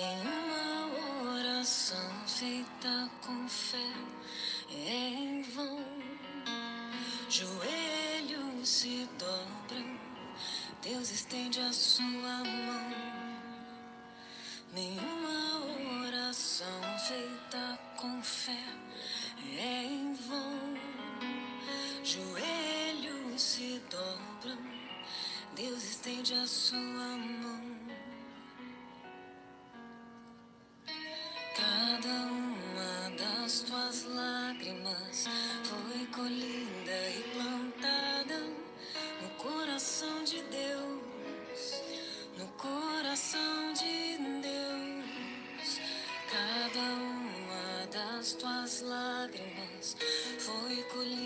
Nenhuma oração feita com fé é em vão. Joelhos se dobram, Deus estende a sua mão. lágrimas. Foi me.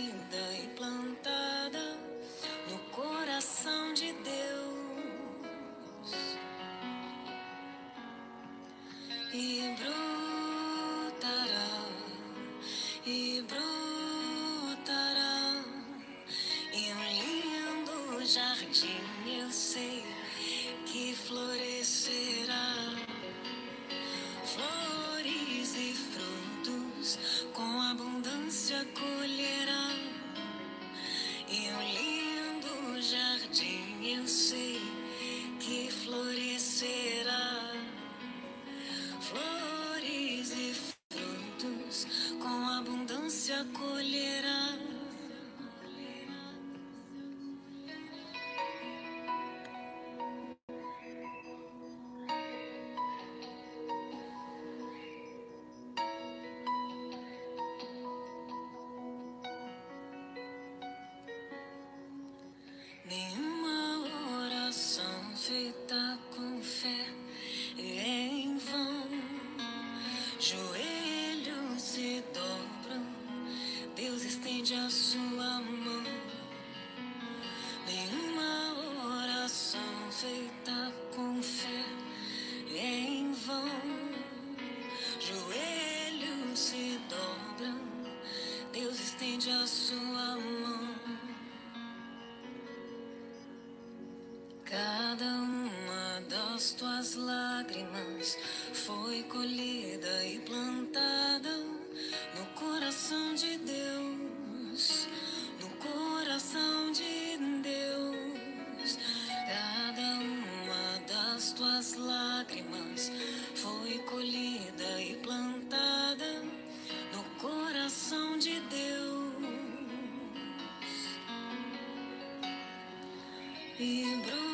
you Hebrew.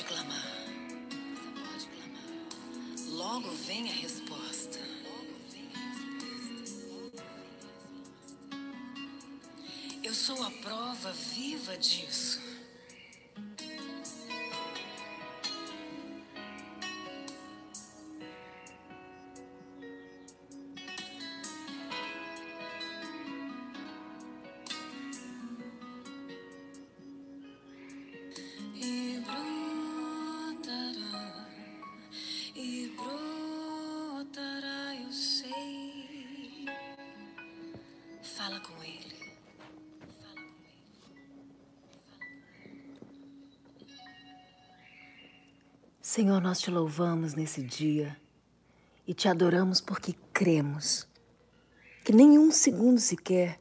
pode clamar. Você pode clamar. Logo vem a resposta. Eu sou a prova viva disso. Senhor, nós te louvamos nesse dia e te adoramos porque cremos que nenhum segundo sequer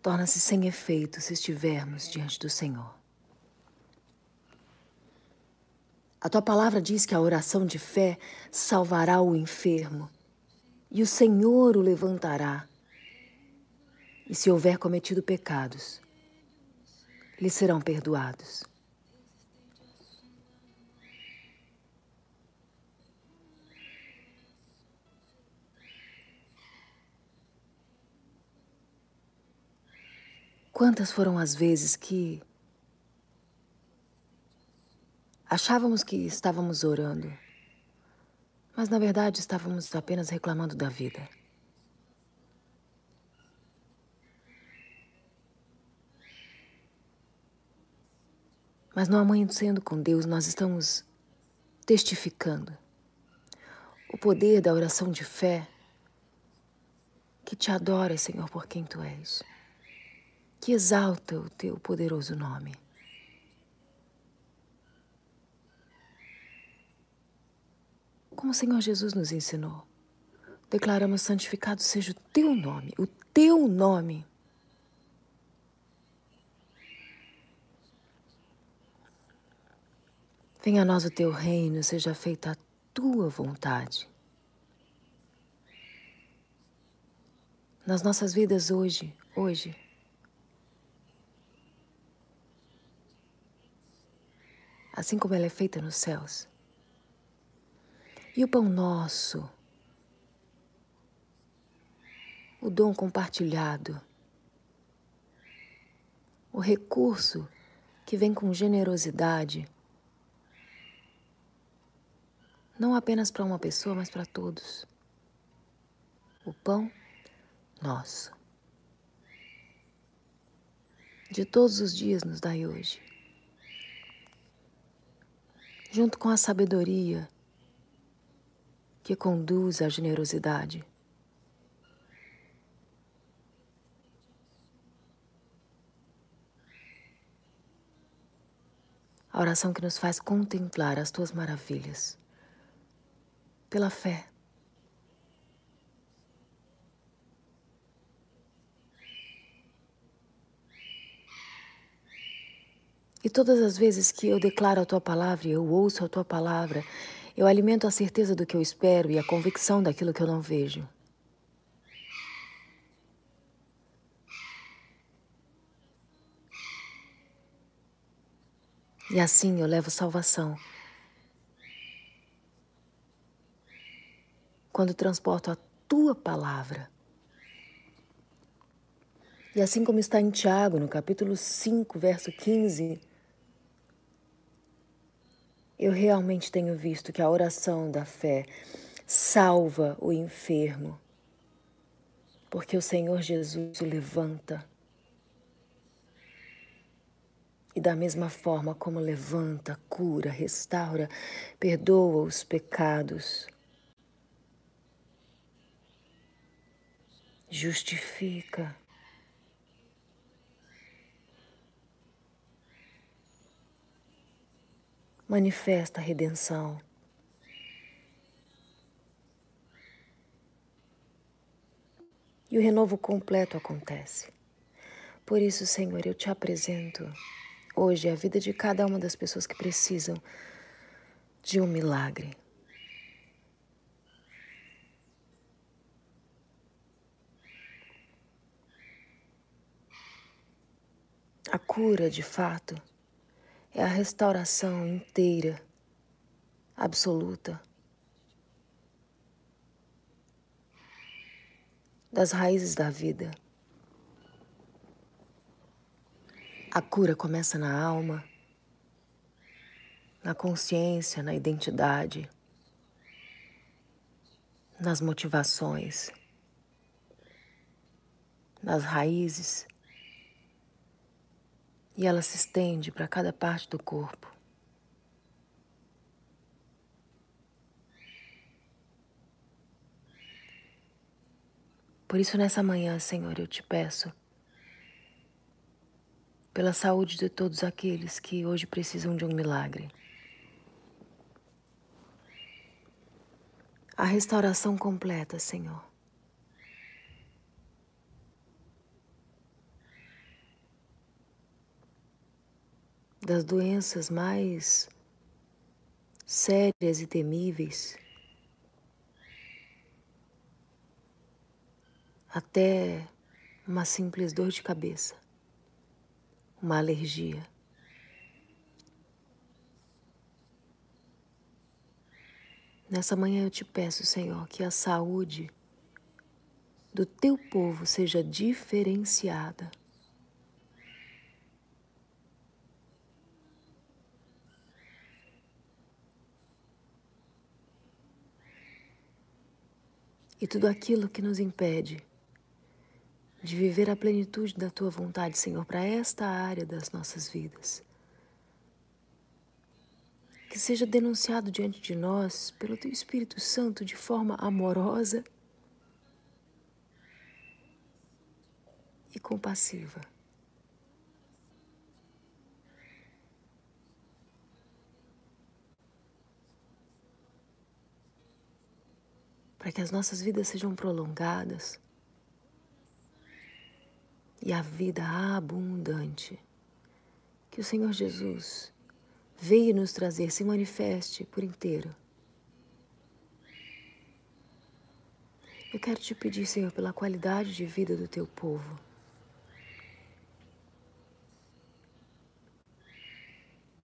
torna-se sem efeito se estivermos diante do Senhor. A tua palavra diz que a oração de fé salvará o enfermo e o Senhor o levantará. E se houver cometido pecados, lhe serão perdoados. Quantas foram as vezes que Achávamos que estávamos orando, mas na verdade estávamos apenas reclamando da vida. Mas no amanhecendo com Deus, nós estamos testificando o poder da oração de fé que te adora, Senhor, por quem tu és, que exalta o teu poderoso nome. como o Senhor Jesus nos ensinou. Declaramos: santificado seja o teu nome, o teu nome. Venha a nós o teu reino, seja feita a tua vontade. Nas nossas vidas hoje, hoje. Assim como ela é feita nos céus. E o pão nosso, o dom compartilhado, o recurso que vem com generosidade, não apenas para uma pessoa, mas para todos. O pão nosso. De todos os dias nos dai hoje. Junto com a sabedoria que conduz à generosidade. A oração que nos faz contemplar as tuas maravilhas pela fé. E todas as vezes que eu declaro a tua palavra, eu ouço a tua palavra, eu alimento a certeza do que eu espero e a convicção daquilo que eu não vejo. E assim eu levo salvação. Quando transporto a tua palavra. E assim como está em Tiago, no capítulo 5, verso 15, eu realmente tenho visto que a oração da fé salva o enfermo, porque o Senhor Jesus o levanta. E da mesma forma como levanta, cura, restaura, perdoa os pecados, justifica, manifesta a redenção. E o renovo completo acontece. Por isso, Senhor, eu te apresento hoje a vida de cada uma das pessoas que precisam de um milagre. A cura, de fato, é a restauração inteira, absoluta, das raízes da vida. A cura começa na alma, na consciência, na identidade, nas motivações, nas raízes e ela se estende para cada parte do corpo. Por isso, nessa manhã, Senhor, eu te peço pela saúde de todos aqueles que hoje precisam de um milagre. A restauração completa, Senhor. Das doenças mais sérias e temíveis, até uma simples dor de cabeça, uma alergia. Nessa manhã eu te peço, Senhor, que a saúde do teu povo seja diferenciada. E tudo aquilo que nos impede de viver a plenitude da tua vontade, Senhor, para esta área das nossas vidas. Que seja denunciado diante de nós pelo teu Espírito Santo de forma amorosa e compassiva. Para que as nossas vidas sejam prolongadas e a vida abundante que o Senhor Jesus veio nos trazer se manifeste por inteiro. Eu quero te pedir, Senhor, pela qualidade de vida do teu povo.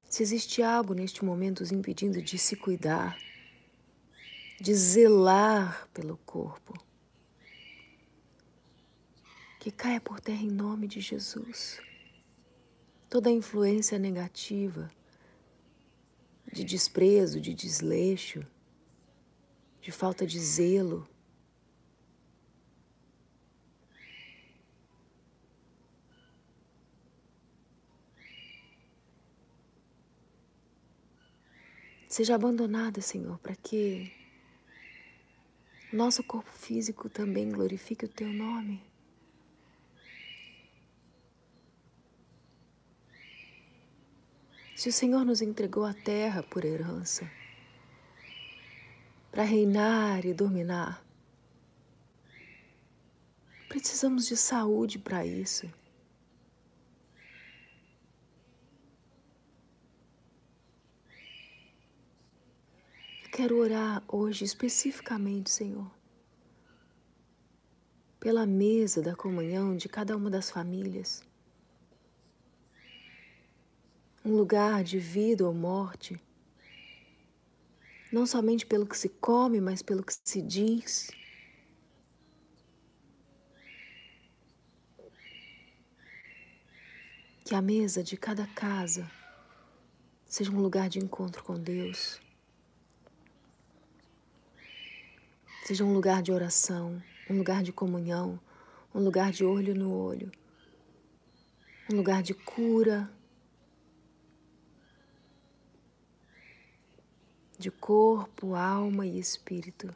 Se existe algo neste momento os impedindo de se cuidar, de zelar pelo corpo, que caia por terra em nome de Jesus. Toda influência negativa, de desprezo, de desleixo, de falta de zelo, seja abandonada, Senhor, para que nosso corpo físico também glorifique o Teu nome. Se o Senhor nos entregou a terra por herança, para reinar e dominar, precisamos de saúde para isso. Quero orar hoje especificamente, Senhor, pela mesa da comunhão de cada uma das famílias. Um lugar de vida ou morte, não somente pelo que se come, mas pelo que se diz. Que a mesa de cada casa seja um lugar de encontro com Deus. Seja um lugar de oração, um lugar de comunhão, um lugar de olho no olho, um lugar de cura, de corpo, alma e espírito.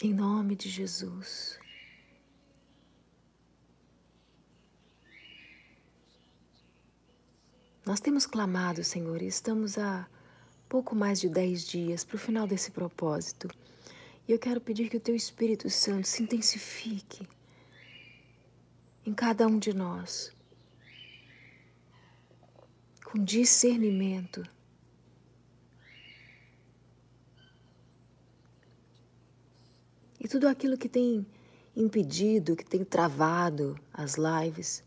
Em nome de Jesus. Nós temos clamado, Senhor, e estamos há pouco mais de dez dias para o final desse propósito. E eu quero pedir que o Teu Espírito Santo se intensifique em cada um de nós, com discernimento. E tudo aquilo que tem impedido, que tem travado as lives,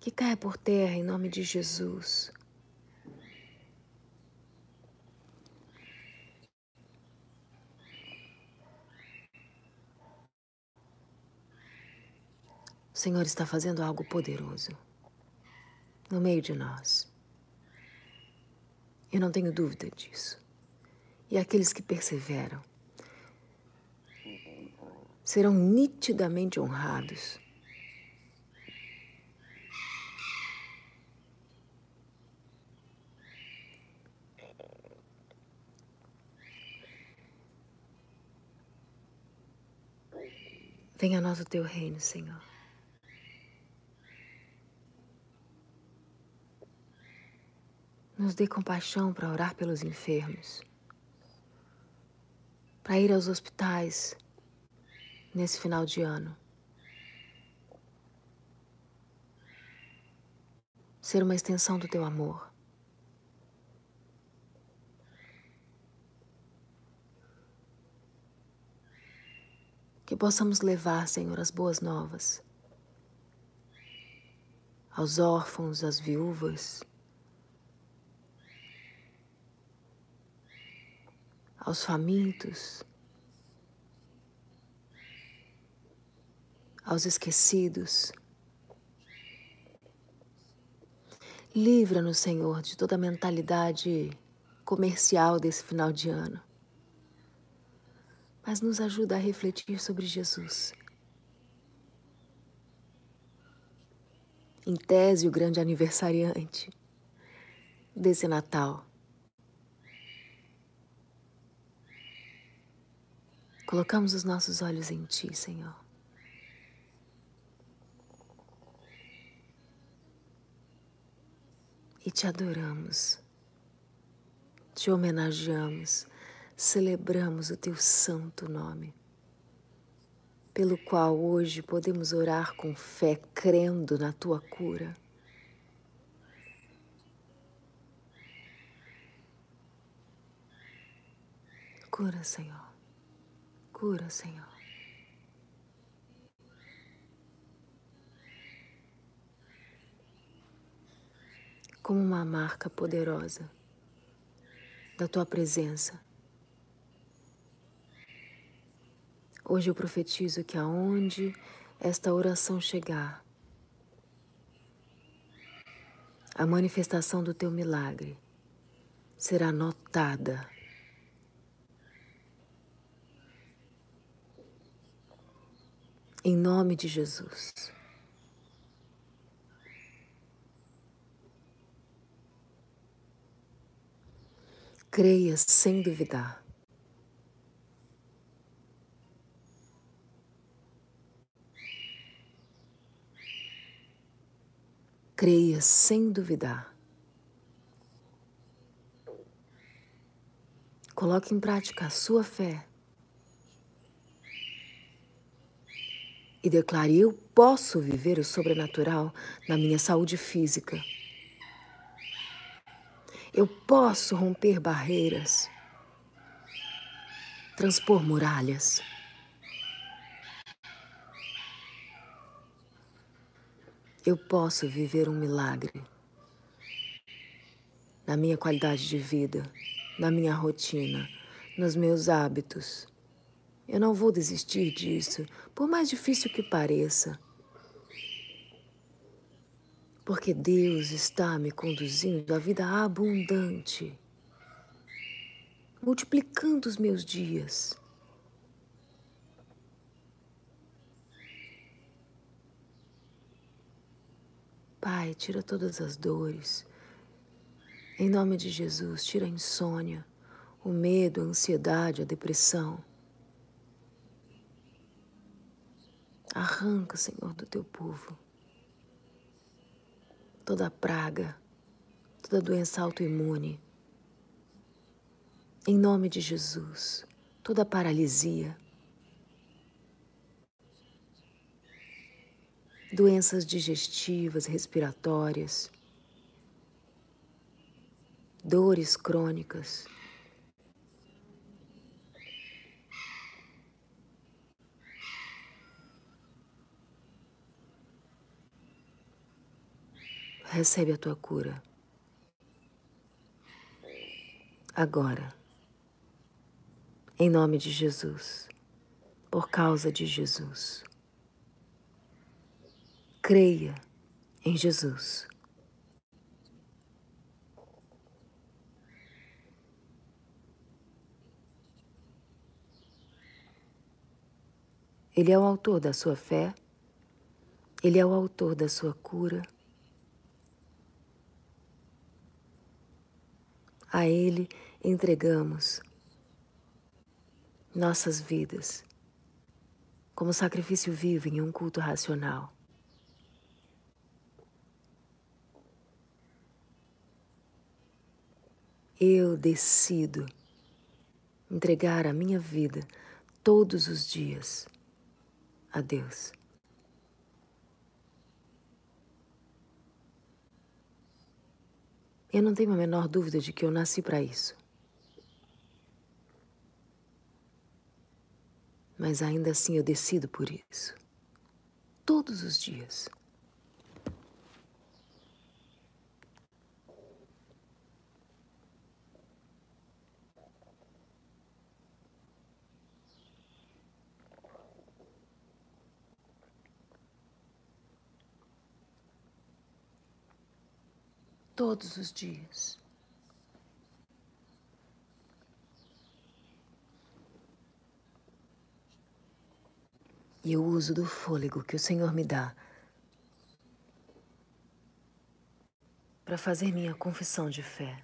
que caia por terra em nome de Jesus. O Senhor está fazendo algo poderoso no meio de nós. Eu não tenho dúvida disso. E aqueles que perseveram serão nitidamente honrados Venha a nós o teu reino, Senhor. Nos dê compaixão para orar pelos enfermos, para ir aos hospitais nesse final de ano. Ser uma extensão do teu amor. Que possamos levar, Senhor, as boas novas aos órfãos, às viúvas, aos famintos, aos esquecidos. Livra-nos, Senhor, de toda a mentalidade comercial desse final de ano. Mas nos ajuda a refletir sobre Jesus. Em tese, o grande aniversariante desse Natal. Colocamos os nossos olhos em Ti, Senhor. E te adoramos, te homenageamos, celebramos o Teu santo nome, pelo qual hoje podemos orar com fé, crendo na Tua cura. Cura, Senhor. Cura, Senhor. Como uma marca poderosa da tua presença. Hoje eu profetizo que aonde esta oração chegar, a manifestação do teu milagre será notada Em nome de Jesus. Creia sem duvidar. Creia sem duvidar. Coloque em prática a sua fé e declare: Eu posso viver o sobrenatural na minha saúde física. Eu posso romper barreiras, transpor muralhas. Eu posso viver um milagre na minha qualidade de vida, na minha rotina, nos meus hábitos eu não vou desistir disso, por mais difícil que pareça. Porque Deus está me conduzindo à vida abundante, multiplicando os meus dias. Pai, tira todas as dores. Em nome de Jesus, tira a insônia, o medo, a ansiedade, a depressão. Arranca, Senhor, do teu povo toda praga, toda doença autoimune. Em nome de Jesus, toda paralisia, doenças digestivas, respiratórias, dores crônicas. recebe a tua cura. Agora, em nome de Jesus, por causa de Jesus. Creia em Jesus. Ele é o autor da sua fé, ele é o autor da sua cura. A Ele entregamos nossas vidas como sacrifício vivo em um culto racional. Eu decido entregar a minha vida todos os dias a Deus. Eu não tenho a menor dúvida de que eu nasci para isso. Mas ainda assim eu decido por isso. Todos os dias. Todos os dias. E eu uso do fôlego que o Senhor me dá para fazer minha confissão de fé.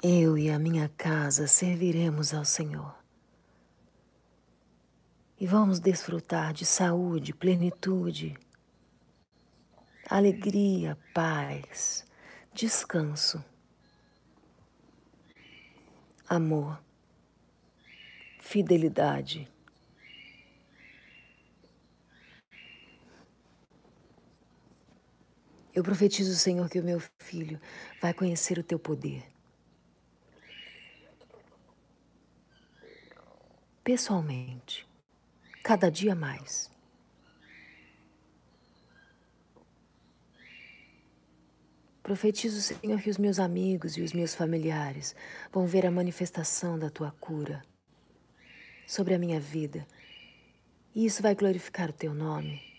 Eu e a minha casa serviremos ao Senhor e vamos desfrutar de saúde, plenitude, alegria, paz, descanso, amor, fidelidade. Eu profetizo, Senhor, que o meu filho vai conhecer o teu poder. Pessoalmente cada dia mais. Profetizo, Senhor, que os meus amigos e os meus familiares vão ver a manifestação da tua cura sobre a minha vida. E isso vai glorificar o teu nome.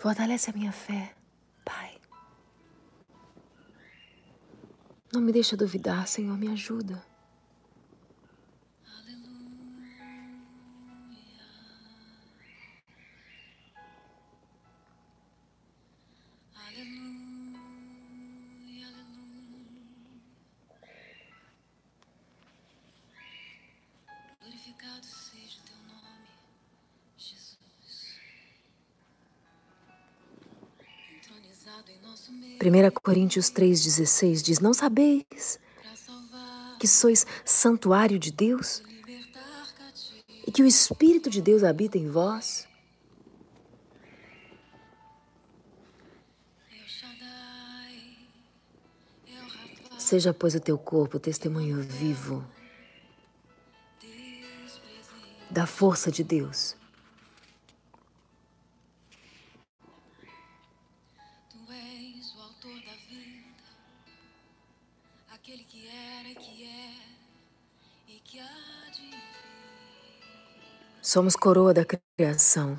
Fortalece a minha fé, Pai. Não me deixa duvidar, Senhor, me ajuda. 1 Coríntios 3,16 diz: Não sabeis que sois santuário de Deus e que o Espírito de Deus habita em vós? Seja, pois, o teu corpo testemunho vivo da força de Deus. Somos coroa da criação.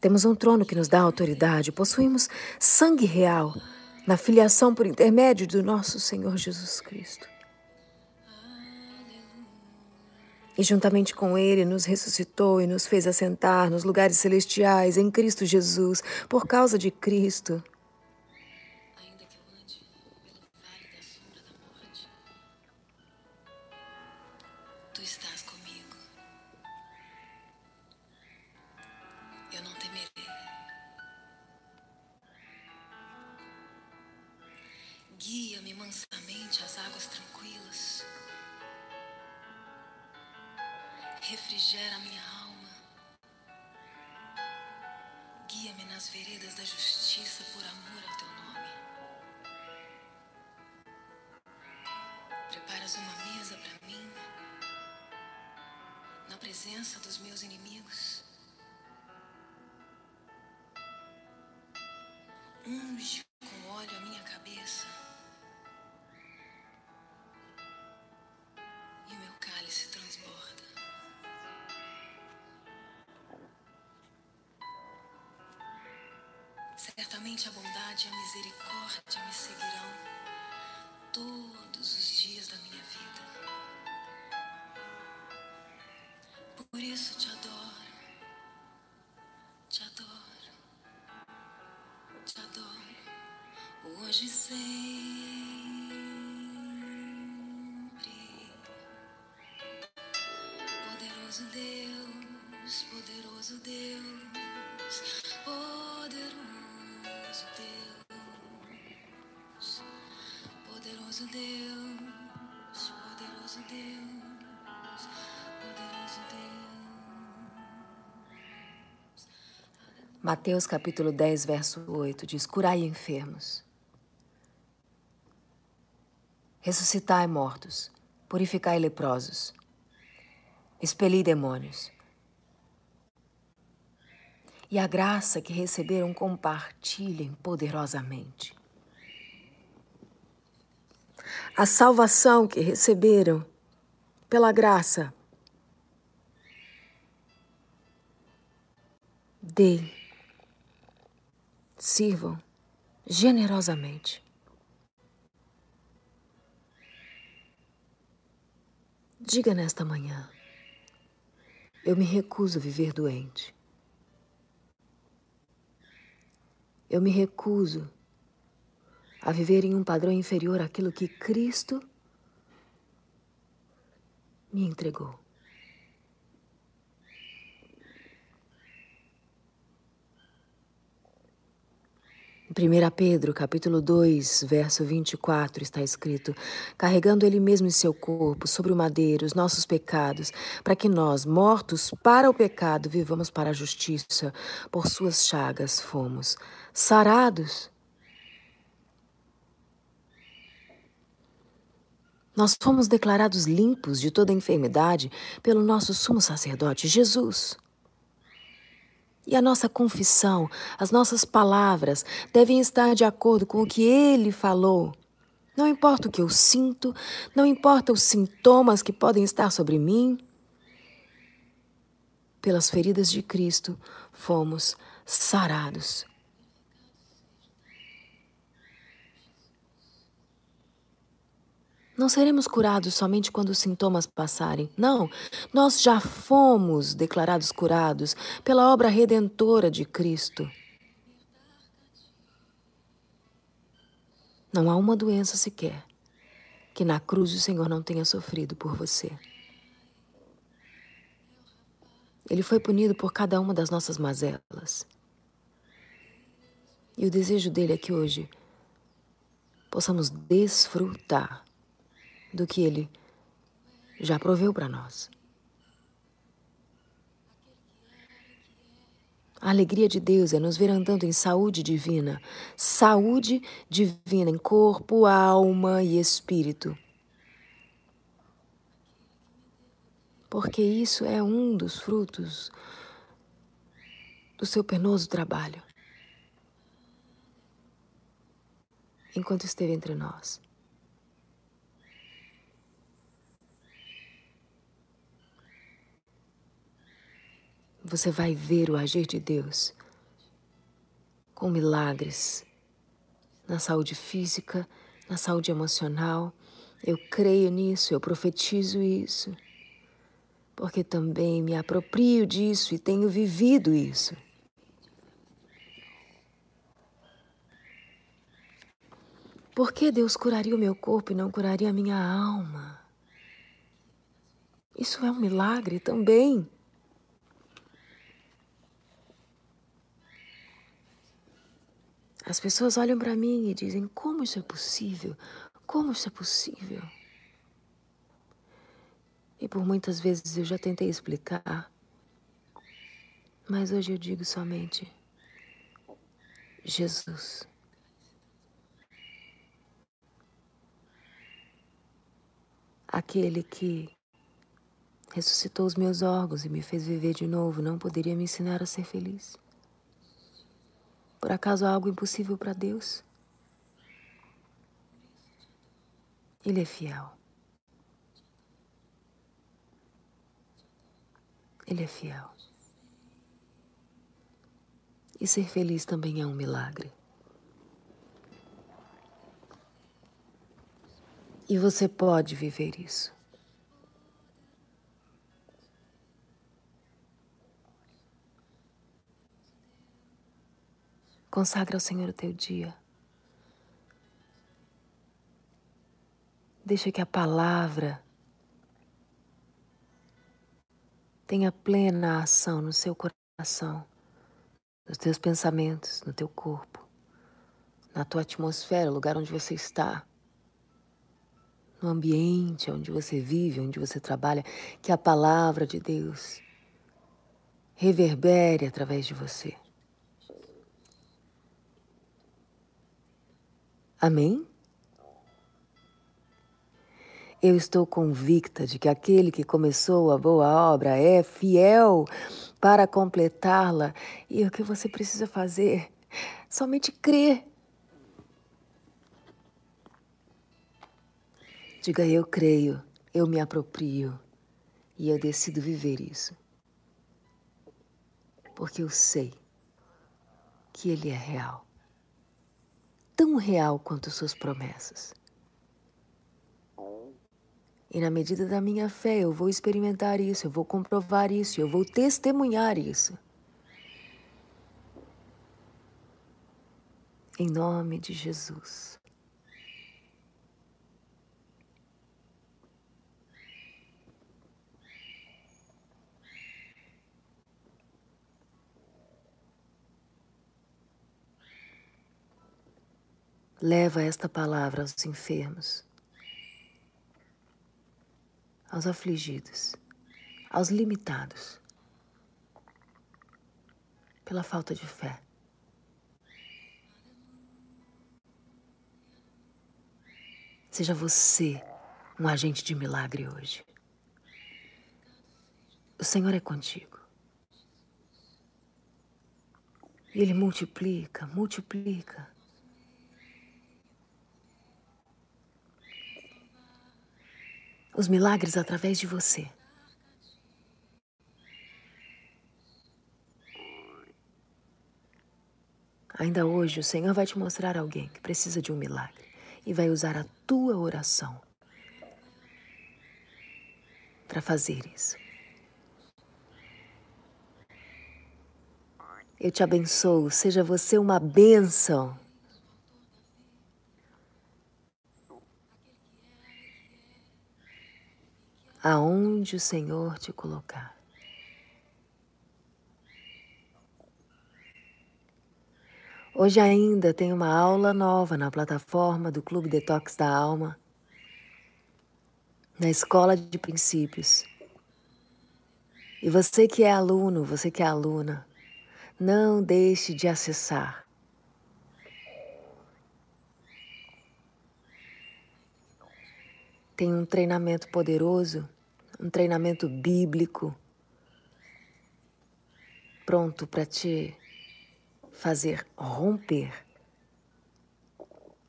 Temos um trono que nos dá autoridade, possuímos sangue real na filiação por intermédio do nosso Senhor Jesus Cristo. E juntamente com Ele nos ressuscitou e nos fez assentar nos lugares celestiais em Cristo Jesus, por causa de Cristo. a bondade e a misericórdia me seguirão todos os dias da minha vida. Por isso te adoro, te adoro, te adoro, hoje e sempre. Poderoso Deus, poderoso Deus, poderoso. Deus, poderoso Deus, poderoso Deus, poderoso Deus. Mateus capítulo 10, verso 8 diz: Curai enfermos, ressuscitai mortos, purificai leprosos, expeli demônios. E a graça que receberam compartilhem poderosamente. A salvação que receberam pela graça, deem, sirvam generosamente. Diga nesta manhã: eu me recuso a viver doente. Eu me recuso a viver em um padrão inferior àquilo que Cristo me entregou. Em 1 Pedro, capítulo 2, verso 24, está escrito: carregando ele mesmo em seu corpo sobre o madeiro os nossos pecados, para que nós, mortos para o pecado, vivamos para a justiça. Por suas chagas fomos sarados. Nós fomos declarados limpos de toda enfermidade pelo nosso sumo sacerdote, Jesus. E a nossa confissão, as nossas palavras devem estar de acordo com o que ele falou. Não importa o que eu sinto, não importa os sintomas que podem estar sobre mim. Pelas feridas de Cristo fomos sarados. Não seremos curados somente quando os sintomas passarem. Não, nós já fomos declarados curados pela obra redentora de Cristo. Não há uma doença sequer que na cruz o Senhor não tenha sofrido por você. Ele foi punido por cada uma das nossas mazelas. E o desejo dele é que hoje possamos desfrutar do que Ele já proveu para nós. A alegria de Deus é nos ver andando em saúde divina, saúde divina em corpo, alma e espírito. Porque isso é um dos frutos do seu penoso trabalho enquanto esteve entre nós. Você vai ver o agir de Deus com milagres na saúde física, na saúde emocional. Eu creio nisso, eu profetizo isso, porque também me aproprio disso e tenho vivido isso. Por que Deus curaria o meu corpo e não curaria a minha alma? Isso é um milagre também. As pessoas olham para mim e dizem: como isso é possível? Como isso é possível? E por muitas vezes eu já tentei explicar, mas hoje eu digo somente: Jesus. Aquele que ressuscitou os meus órgãos e me fez viver de novo não poderia me ensinar a ser feliz? Por acaso há algo impossível para Deus? Ele é fiel. Ele é fiel. E ser feliz também é um milagre. E você pode viver isso. Consagra ao Senhor o teu dia. Deixa que a palavra tenha plena ação no seu coração, nos teus pensamentos, no teu corpo, na tua atmosfera, lugar onde você está, no ambiente onde você vive, onde você trabalha, que a palavra de Deus reverbere através de você. Amém? Eu estou convicta de que aquele que começou a boa obra é fiel para completá-la. E o que você precisa fazer? Somente crer. Diga eu creio, eu me aproprio e eu decido viver isso. Porque eu sei que ele é real. Tão real quanto suas promessas. E na medida da minha fé, eu vou experimentar isso, eu vou comprovar isso, eu vou testemunhar isso. Em nome de Jesus. Leva esta palavra aos enfermos aos afligidos, aos limitados, pela falta de fé. Seja você um agente de milagre hoje. O Senhor é contigo. E Ele multiplica, multiplica os milagres através de você. Ainda hoje o Senhor vai te mostrar alguém que precisa de um milagre e vai usar a tua oração para fazer isso. Eu te abençoo, seja você uma bênção. Aonde o Senhor te colocar. Hoje ainda tem uma aula nova na plataforma do Clube Detox da Alma, na Escola de Princípios. E você que é aluno, você que é aluna, não deixe de acessar. Tem um treinamento poderoso, um treinamento bíblico, pronto para te fazer romper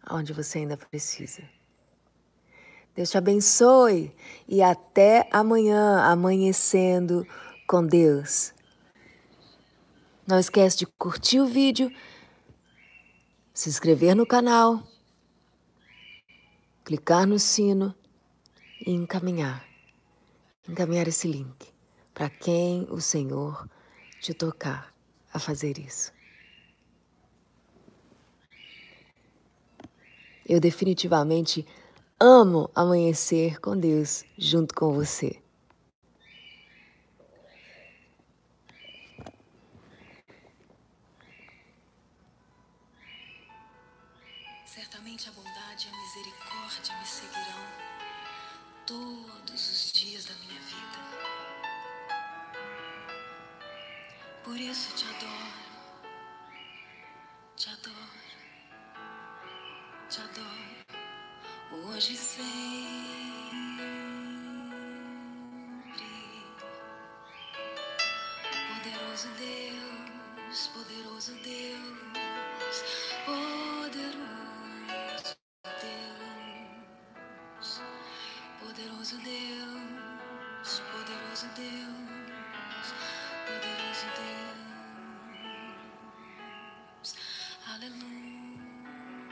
onde você ainda precisa. Deus te abençoe e até amanhã, amanhecendo com Deus. Não esquece de curtir o vídeo, se inscrever no canal, clicar no sino e encaminhar, encaminhar esse link para quem o Senhor te tocar a fazer isso. Eu definitivamente amo amanhecer com Deus junto com você. Isso te adoro, te adoro, te adoro, hoje sempre. Poderoso Deus, poderoso Deus, poderoso. Poderoso Deus, poderoso Deus, poderoso Deus, Hallelujah.